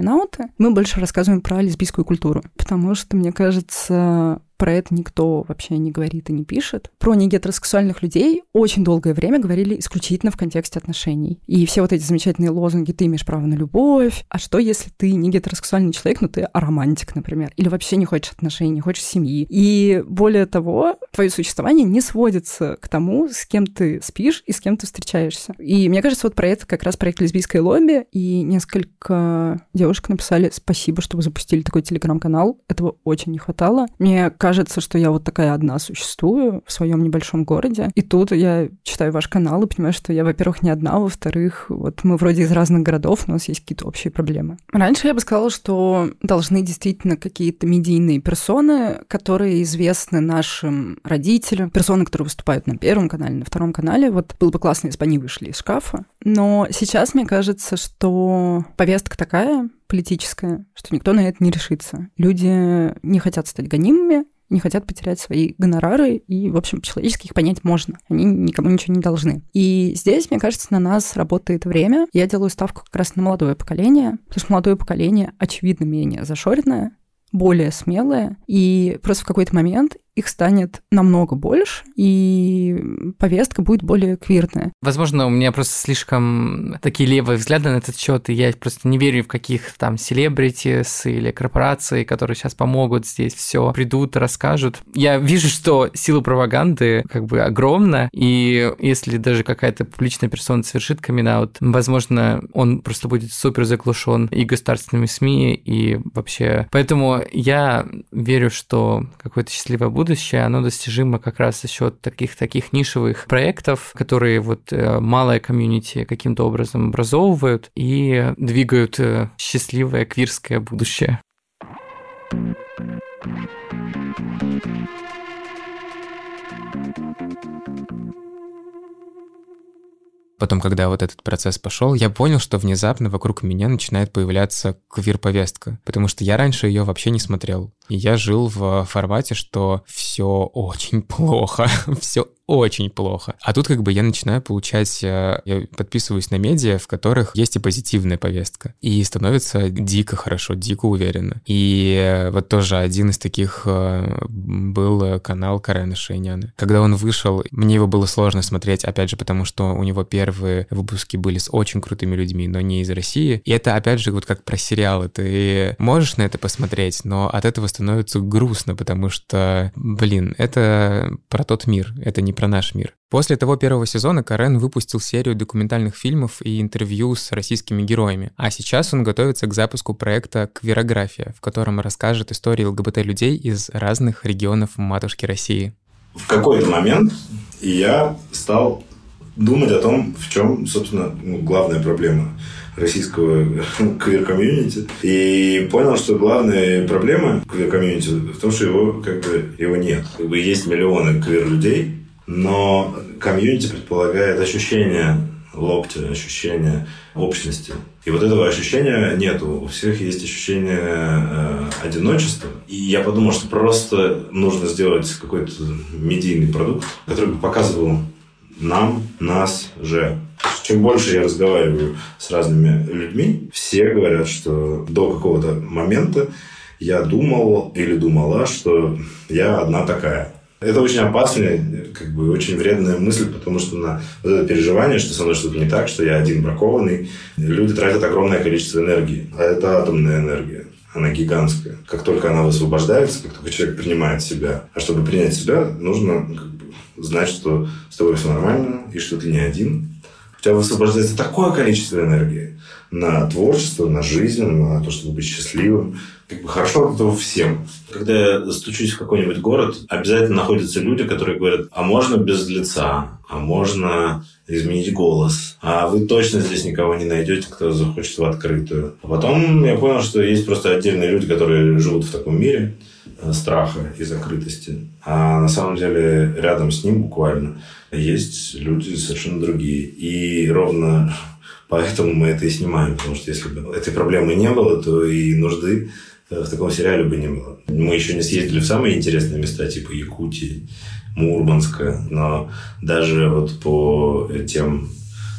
Мы больше рассказываем про лесбийскую культуру, потому что, мне кажется, про это никто вообще не говорит и не пишет. Про негетеросексуальных людей очень долгое время говорили исключительно в контексте отношений. И все вот эти замечательные лозунги «ты имеешь право на любовь», а что если ты не гетеросексуальный человек, но ты аромантик, например, или вообще не хочешь отношений, не хочешь семьи. И более того, твое существование не сводится к тому, с кем ты спишь и с кем ты встречаешься. И мне кажется, вот про это как раз проект «Лесбийское лобби», и несколько девушек написали «Спасибо, что вы запустили такой телеграм-канал, этого очень не хватало». Мне кажется, кажется, что я вот такая одна существую в своем небольшом городе. И тут я читаю ваш канал и понимаю, что я, во-первых, не одна, во-вторых, вот мы вроде из разных городов, но у нас есть какие-то общие проблемы. Раньше я бы сказала, что должны действительно какие-то медийные персоны, которые известны нашим родителям, персоны, которые выступают на Первом канале, на Втором канале. Вот было бы классно, если бы они вышли из шкафа. Но сейчас мне кажется, что повестка такая, политическая, что никто на это не решится. Люди не хотят стать гонимыми, не хотят потерять свои гонорары, и, в общем, по-человечески их понять можно. Они никому ничего не должны. И здесь, мне кажется, на нас работает время. Я делаю ставку как раз на молодое поколение, потому что молодое поколение, очевидно, менее зашоренное, более смелое, и просто в какой-то момент их станет намного больше, и повестка будет более квирная. Возможно, у меня просто слишком такие левые взгляды на этот счет, и я просто не верю в каких там селебритис или корпорации, которые сейчас помогут здесь все придут, расскажут. Я вижу, что сила пропаганды как бы огромна, и если даже какая-то публичная персона совершит камин возможно, он просто будет супер заглушен и государственными СМИ, и вообще. Поэтому я верю, что какое-то счастливое будущее будущее, оно достижимо как раз за счет таких, таких нишевых проектов, которые вот э, малое комьюнити каким-то образом образовывают и двигают э, счастливое квирское будущее. Потом, когда вот этот процесс пошел, я понял, что внезапно вокруг меня начинает появляться квир-повестка, потому что я раньше ее вообще не смотрел. И я жил в формате, что все очень плохо, все очень плохо. А тут как бы я начинаю получать, э, я подписываюсь на медиа, в которых есть и позитивная повестка. И становится дико хорошо, дико уверенно. И э, вот тоже один из таких э, был канал Карена Шейняна. Когда он вышел, мне его было сложно смотреть, опять же, потому что у него первые выпуски были с очень крутыми людьми, но не из России. И это, опять же, вот как про сериалы. Ты можешь на это посмотреть, но от этого становится грустно, потому что, блин, это про тот мир, это не про наш мир. После того первого сезона Карен выпустил серию документальных фильмов и интервью с российскими героями, а сейчас он готовится к запуску проекта «Квирография», в котором расскажет истории ЛГБТ-людей из разных регионов матушки России. В какой-то момент я стал думать о том, в чем, собственно, ну, главная проблема российского квир-комьюнити. И понял, что главная проблема квир-комьюнити в том, что его как бы его нет. Как бы есть миллионы квир-людей, Но комьюнити предполагает ощущение локтя, ощущение общности. И вот этого ощущения нету. У всех есть ощущение э, одиночества. И я подумал, что просто нужно сделать какой-то медийный продукт, который бы показывал нам, нас же. Чем больше я разговариваю с разными людьми, все говорят, что до какого-то момента я думал или думала, что я одна такая. Это очень опасная, как бы очень вредная мысль, потому что на вот это переживание, что со мной что-то не так, что я один бракованный, люди тратят огромное количество энергии. А это атомная энергия. Она гигантская. Как только она высвобождается, как только человек принимает себя. А чтобы принять себя, нужно как бы, знать, что с тобой все нормально, и что ты не один. У тебя высвобождается такое количество энергии на творчество, на жизнь, на то, чтобы быть счастливым. Как бы хорошо это всем. Когда я стучусь в какой-нибудь город, обязательно находятся люди, которые говорят, а можно без лица, а можно изменить голос, а вы точно здесь никого не найдете, кто захочет в открытую. А потом я понял, что есть просто отдельные люди, которые живут в таком мире э, страха и закрытости. А на самом деле рядом с ним буквально есть люди совершенно другие. И ровно поэтому мы это и снимаем. Потому что если бы этой проблемы не было, то и нужды в таком сериале бы не было. Мы еще не съездили в самые интересные места, типа Якутии, Мурманска, но даже вот по тем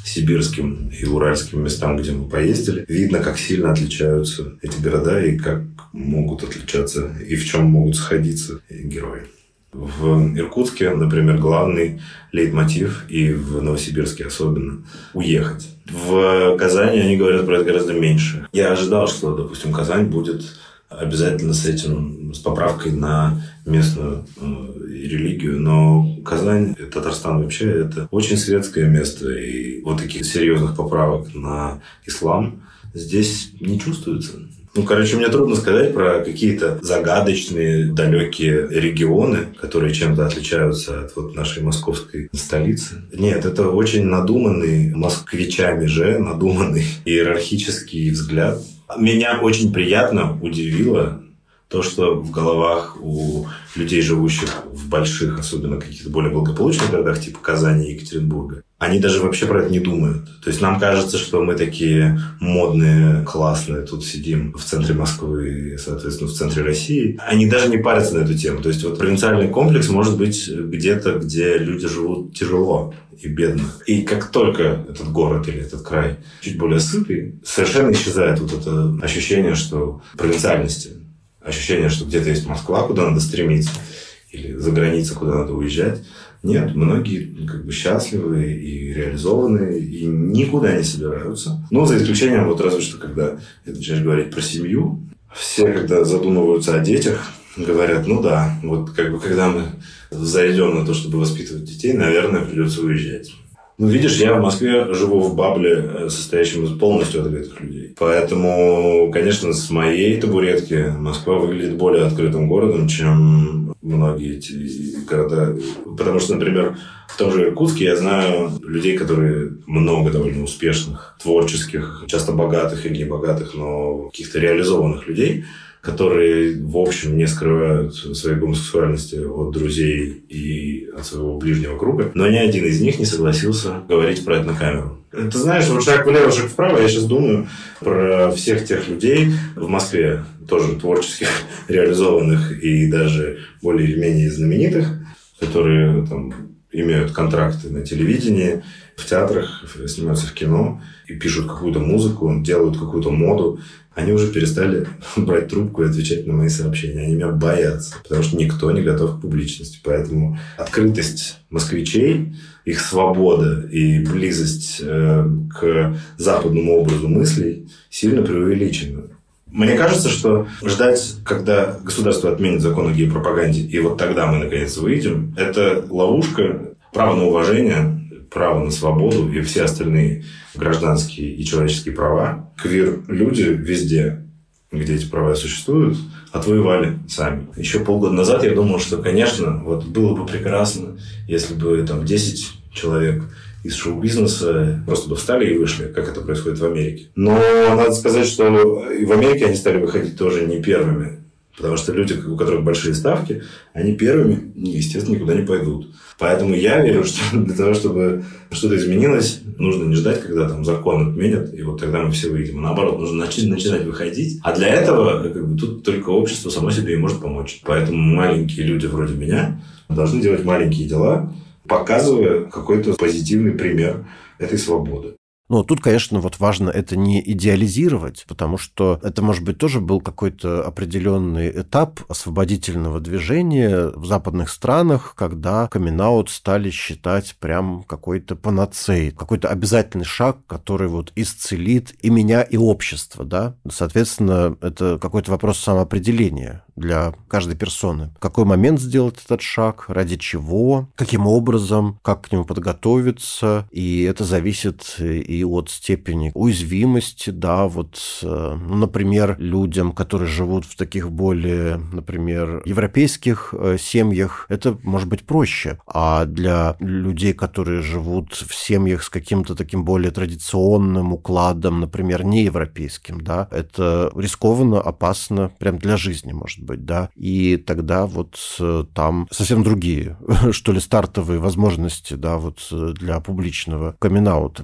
сибирским и уральским местам, где мы поездили, видно, как сильно отличаются эти города и как могут отличаться и в чем могут сходиться герои. В Иркутске, например, главный лейтмотив, и в Новосибирске особенно, уехать. В Казани они говорят про это гораздо меньше. Я ожидал, что, допустим, Казань будет обязательно с этим, с поправкой на местную э, религию, но Казань, Татарстан вообще это очень светское место, и вот таких серьезных поправок на ислам здесь не чувствуется. Ну, короче, мне трудно сказать про какие-то загадочные, далекие регионы, которые чем-то отличаются от вот нашей московской столицы. Нет, это очень надуманный, москвичами же, надуманный иерархический взгляд. Меня очень приятно удивило то, что в головах у людей, живущих в больших, особенно каких-то более благополучных городах, типа Казани и Екатеринбурга, они даже вообще про это не думают. То есть нам кажется, что мы такие модные, классные, тут сидим в центре Москвы, соответственно, в центре России. Они даже не парятся на эту тему. То есть вот провинциальный комплекс может быть где-то, где люди живут тяжело и бедно. И как только этот город или этот край чуть более сытый, совершенно исчезает вот это ощущение, что провинциальности ощущение, что где-то есть Москва, куда надо стремиться, или за границу, куда надо уезжать. Нет, многие как бы счастливы и реализованы, и никуда не собираются. Ну, за исключением, вот разве что, когда ты начинаешь говорить про семью, все, когда задумываются о детях, говорят, ну да, вот как бы когда мы зайдем на то, чтобы воспитывать детей, наверное, придется уезжать. Ну, видишь, я в Москве живу в бабле, э, состоящем полностью от этих людей. Поэтому, конечно, с моей табуретки Москва выглядит более открытым городом, чем многие эти города. Потому что, например, в том же Иркутске я знаю людей, которые много довольно успешных, творческих, часто богатых или не богатых, но каких-то реализованных людей – которые, в общем, не скрывают своей гомосексуальности от друзей и от своего ближнего круга, но ни один из них не согласился говорить про это на камеру. Ты знаешь, вот шаг влево, шаг вправо, я сейчас думаю про всех тех людей в Москве, тоже творческих, реализованных и даже более или менее знаменитых, которые там имеют контракты на телевидении, в театрах, снимаются в кино и пишут какую-то музыку, делают какую-то моду они уже перестали брать трубку и отвечать на мои сообщения. Они меня боятся, потому что никто не готов к публичности. Поэтому открытость москвичей, их свобода и близость э, к западному образу мыслей сильно преувеличена. Мне кажется, что ждать, когда государство отменит закон о гей-пропаганде, и вот тогда мы наконец выйдем, это ловушка, право на уважение, право на свободу и все остальные гражданские и человеческие права, квир-люди везде, где эти права существуют, отвоевали сами. Еще полгода назад я думал, что, конечно, вот было бы прекрасно, если бы там 10 человек из шоу-бизнеса просто бы встали и вышли, как это происходит в Америке. Но надо сказать, что в Америке они стали выходить тоже не первыми. Потому что люди, у которых большие ставки, они первыми, естественно, никуда не пойдут. Поэтому я верю, что для того, чтобы что-то изменилось, нужно не ждать, когда там закон отменят, и вот тогда мы все выйдем. А наоборот, нужно начать, начинать выходить. А для этого как бы, тут только общество само себе и может помочь. Поэтому маленькие люди вроде меня должны делать маленькие дела, показывая какой-то позитивный пример этой свободы. Но тут, конечно, вот важно это не идеализировать, потому что это, может быть, тоже был какой-то определенный этап освободительного движения в западных странах, когда камин стали считать прям какой-то панацеей, какой-то обязательный шаг, который вот исцелит и меня, и общество, да. Соответственно, это какой-то вопрос самоопределения для каждой персоны. В какой момент сделать этот шаг, ради чего, каким образом, как к нему подготовиться, и это зависит и от степени уязвимости, да, вот, э, ну, например, людям, которые живут в таких более, например, европейских э, семьях, это может быть проще, а для людей, которые живут в семьях с каким-то таким более традиционным укладом, например, неевропейским, да, это рискованно, опасно, прям для жизни, может быть, да, и тогда вот э, там совсем другие, что ли, стартовые возможности, да, вот для публичного камин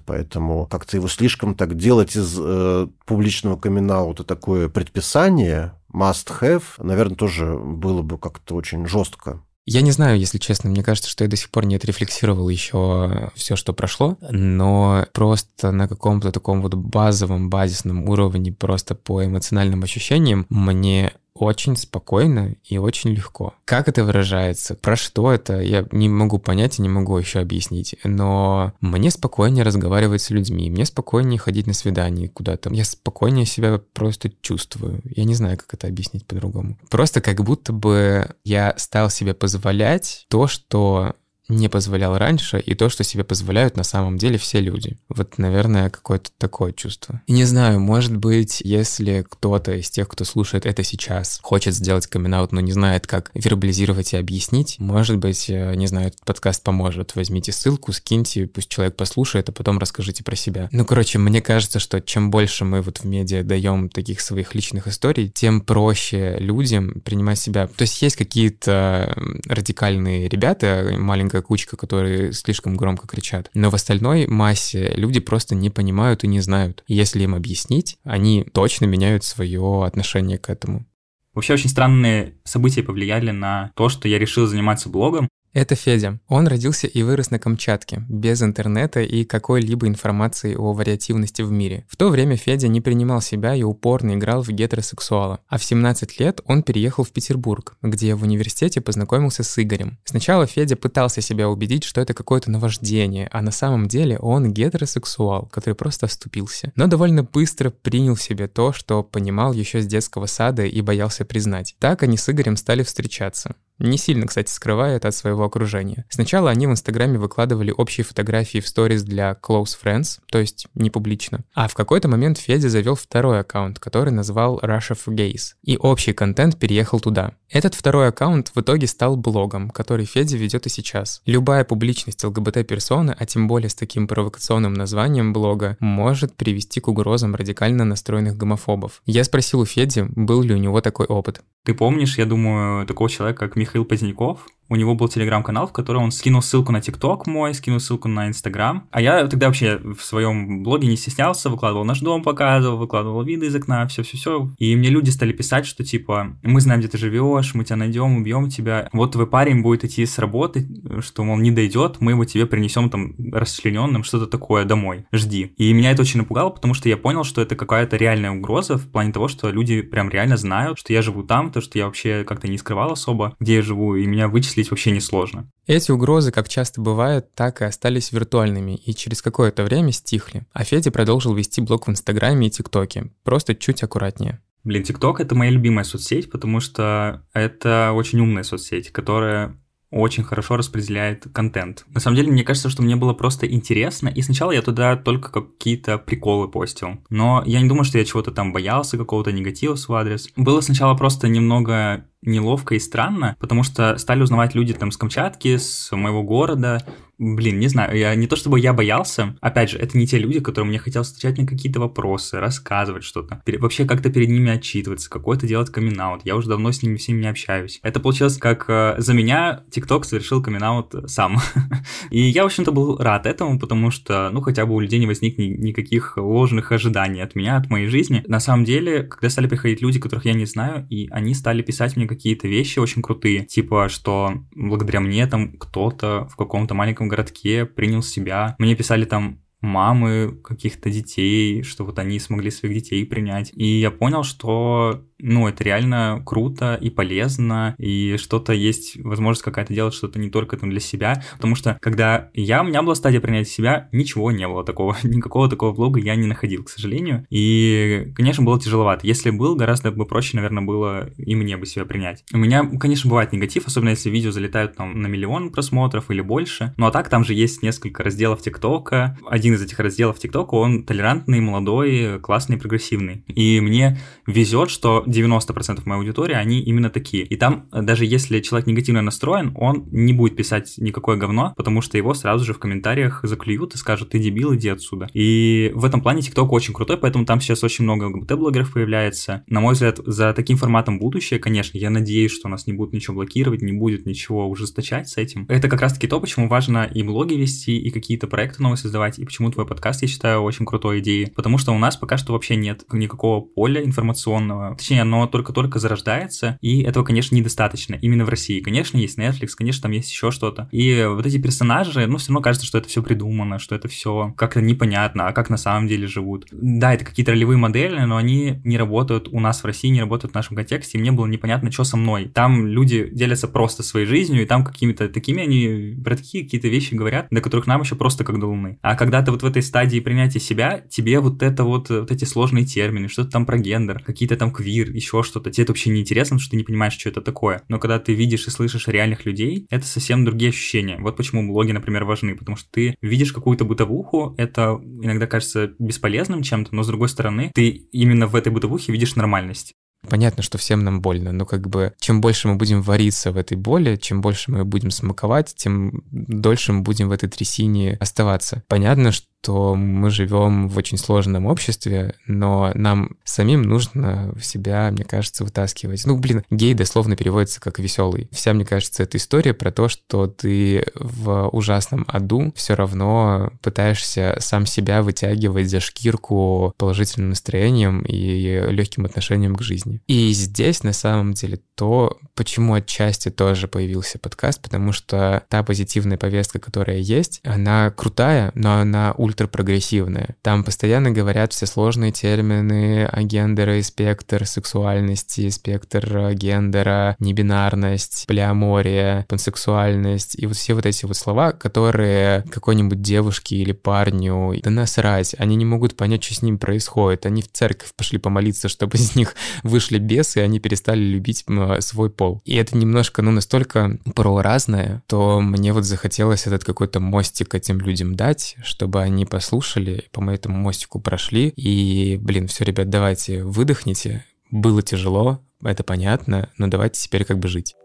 поэтому как-то его слишком так делать из э, публичного камин такое предписание, must have, наверное, тоже было бы как-то очень жестко. Я не знаю, если честно, мне кажется, что я до сих пор не отрефлексировал еще все, что прошло, но просто на каком-то таком вот базовом, базисном уровне, просто по эмоциональным ощущениям, мне очень спокойно и очень легко. Как это выражается? Про что это? Я не могу понять и не могу еще объяснить. Но мне спокойнее разговаривать с людьми, мне спокойнее ходить на свидание куда-то. Я спокойнее себя просто чувствую. Я не знаю, как это объяснить по-другому. Просто как будто бы я стал себе позволять то, что не позволял раньше, и то, что себе позволяют на самом деле все люди. Вот, наверное, какое-то такое чувство. И не знаю, может быть, если кто-то из тех, кто слушает это сейчас, хочет сделать камин но не знает, как вербализировать и объяснить, может быть, э, не знаю, этот подкаст поможет. Возьмите ссылку, скиньте, пусть человек послушает, а потом расскажите про себя. Ну, короче, мне кажется, что чем больше мы вот в медиа даем таких своих личных историй, тем проще людям принимать себя. То есть есть какие-то радикальные ребята, маленькая маленькая кучка, которые слишком громко кричат. Но в остальной массе люди просто не понимают и не знают. И если им объяснить, они точно меняют свое отношение к этому. Вообще очень странные события повлияли на то, что я решил заниматься блогом. Это Федя. Он родился и вырос на Камчатке, без интернета и какой-либо информации о вариативности в мире. В то время Федя не принимал себя и упорно играл в гетеросексуала. А в 17 лет он переехал в Петербург, где в университете познакомился с Игорем. Сначала Федя пытался себя убедить, что это какое-то наваждение, а на самом деле он гетеросексуал, который просто оступился. Но довольно быстро принял в себе то, что понимал еще с детского сада и боялся признать. Так они с Игорем стали встречаться. Не сильно, кстати, скрывая это от своего окружения. Сначала они в Инстаграме выкладывали общие фотографии в сторис для close friends, то есть не публично. А в какой-то момент Федя завел второй аккаунт, который назвал Russia for Gays. И общий контент переехал туда. Этот второй аккаунт в итоге стал блогом, который Федя ведет и сейчас. Любая публичность ЛГБТ-персоны, а тем более с таким провокационным названием блога, может привести к угрозам радикально настроенных гомофобов. Я спросил у Феди, был ли у него такой опыт. Ты помнишь, я думаю, такого человека, как Михаил Поздняков? У него был телеграм-канал, в котором он скинул ссылку на ТикТок мой, скинул ссылку на Инстаграм. А я тогда вообще в своем блоге не стеснялся, выкладывал наш дом, показывал, выкладывал виды из окна, все-все-все. И мне люди стали писать, что типа, мы знаем, где ты живешь, мы тебя найдем, убьем тебя. Вот твой парень будет идти с работы, что, мол, не дойдет, мы его тебе принесем там расчлененным, что-то такое домой. Жди. И меня это очень напугало, потому что я понял, что это какая-то реальная угроза в плане того, что люди прям реально знают, что я живу там, то, что я вообще как-то не скрывал особо, где я живу, и меня вычислили вычислить вообще несложно. Эти угрозы, как часто бывает, так и остались виртуальными и через какое-то время стихли. А Федя продолжил вести блог в Инстаграме и ТикТоке, просто чуть аккуратнее. Блин, ТикТок — это моя любимая соцсеть, потому что это очень умная соцсеть, которая очень хорошо распределяет контент. На самом деле, мне кажется, что мне было просто интересно, и сначала я туда только какие-то приколы постил. Но я не думаю, что я чего-то там боялся, какого-то негатива в свой адрес. Было сначала просто немного неловко и странно, потому что стали узнавать люди там с Камчатки, с моего города, Блин, не знаю, я не то чтобы я боялся, опять же, это не те люди, которым мне хотелось отвечать на какие-то вопросы, рассказывать что-то, вообще как-то перед ними отчитываться, какой-то делать камин -аут. Я уже давно с ними всеми не общаюсь. Это получилось как э, за меня TikTok совершил камин сам. И я, в общем-то, был рад этому, потому что, ну, хотя бы у людей не возник ни никаких ложных ожиданий от меня, от моей жизни. На самом деле, когда стали приходить люди, которых я не знаю, и они стали писать мне какие-то вещи очень крутые, типа, что благодаря мне там кто-то в каком-то маленьком городке принял себя. Мне писали там мамы каких-то детей, что вот они смогли своих детей принять. И я понял, что ну, это реально круто и полезно, и что-то есть, возможность какая-то делать что-то не только там для себя, потому что когда я, у меня была стадия принятия себя, ничего не было такого, никакого такого блога я не находил, к сожалению, и, конечно, было тяжеловато. Если был, гораздо бы проще, наверное, было и мне бы себя принять. У меня, конечно, бывает негатив, особенно если видео залетают там на миллион просмотров или больше, ну а так там же есть несколько разделов ТикТока, один из этих разделов ТикТока, он толерантный, молодой, классный, прогрессивный, и мне везет, что 90% моей аудитории, они именно такие. И там, э, даже если человек негативно настроен, он не будет писать никакое говно, потому что его сразу же в комментариях заклюют и скажут, ты дебил, иди отсюда. И в этом плане TikTok очень крутой, поэтому там сейчас очень много ЛГБТ-блогеров появляется. На мой взгляд, за таким форматом будущее, конечно, я надеюсь, что у нас не будут ничего блокировать, не будет ничего ужесточать с этим. Это как раз-таки то, почему важно и блоги вести, и какие-то проекты новые создавать, и почему твой подкаст, я считаю, очень крутой идеей. Потому что у нас пока что вообще нет никакого поля информационного. Точнее, оно только-только зарождается, и этого, конечно, недостаточно. Именно в России. Конечно, есть Netflix, конечно, там есть еще что-то. И вот эти персонажи, ну, все равно кажется, что это все придумано, что это все как-то непонятно, а как на самом деле живут. Да, это какие-то ролевые модели, но они не работают у нас в России, не работают в нашем контексте, и мне было непонятно, что со мной. Там люди делятся просто своей жизнью, и там какими-то такими они про такие какие-то вещи говорят, до которых нам еще просто как до луны. А когда ты вот в этой стадии принятия себя, тебе вот это вот, вот эти сложные термины, что-то там про гендер, какие-то там квир, еще что-то, тебе это вообще не интересно, что ты не понимаешь, что это такое. Но когда ты видишь и слышишь реальных людей, это совсем другие ощущения. Вот почему блоги, например, важны, потому что ты видишь какую-то бытовуху, это иногда кажется бесполезным чем-то, но с другой стороны, ты именно в этой бытовухе видишь нормальность. Понятно, что всем нам больно, но как бы чем больше мы будем вариться в этой боли, чем больше мы будем смаковать, тем дольше мы будем в этой трясине оставаться. Понятно, что что мы живем в очень сложном обществе, но нам самим нужно себя, мне кажется, вытаскивать. Ну, блин, гей дословно переводится как веселый. Вся, мне кажется, эта история про то, что ты в ужасном аду все равно пытаешься сам себя вытягивать за шкирку положительным настроением и легким отношением к жизни. И здесь, на самом деле, то, почему отчасти тоже появился подкаст, потому что та позитивная повестка, которая есть, она крутая, но она ультрапрогрессивная. Там постоянно говорят все сложные термины гендера и спектр сексуальности, спектр гендера, небинарность, полиамория, пансексуальность и вот все вот эти вот слова, которые какой-нибудь девушке или парню, да насрать, они не могут понять, что с ним происходит. Они в церковь пошли помолиться, чтобы из них вышли бесы, и они перестали любить свой пол. И это немножко, ну, настолько про разное, то мне вот захотелось этот какой-то мостик этим людям дать, чтобы они послушали, по этому мостику прошли, и, блин, все, ребят, давайте выдохните, было тяжело, это понятно, но давайте теперь как бы жить.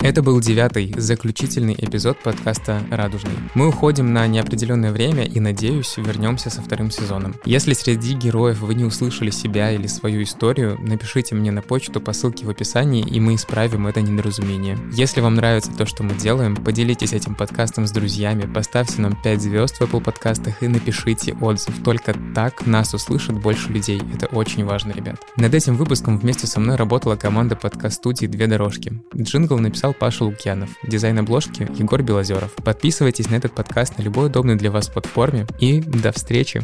Это был девятый, заключительный эпизод подкаста «Радужный». Мы уходим на неопределенное время и, надеюсь, вернемся со вторым сезоном. Если среди героев вы не услышали себя или свою историю, напишите мне на почту по ссылке в описании, и мы исправим это недоразумение. Если вам нравится то, что мы делаем, поделитесь этим подкастом с друзьями, поставьте нам 5 звезд в Apple подкастах и напишите отзыв. Только так нас услышат больше людей. Это очень важно, ребят. Над этим выпуском вместе со мной работала команда подкаст-студии «Две дорожки». Джингл написал написал Паша Лукьянов. Дизайн обложки Егор Белозеров. Подписывайтесь на этот подкаст на любой удобной для вас платформе. И до встречи!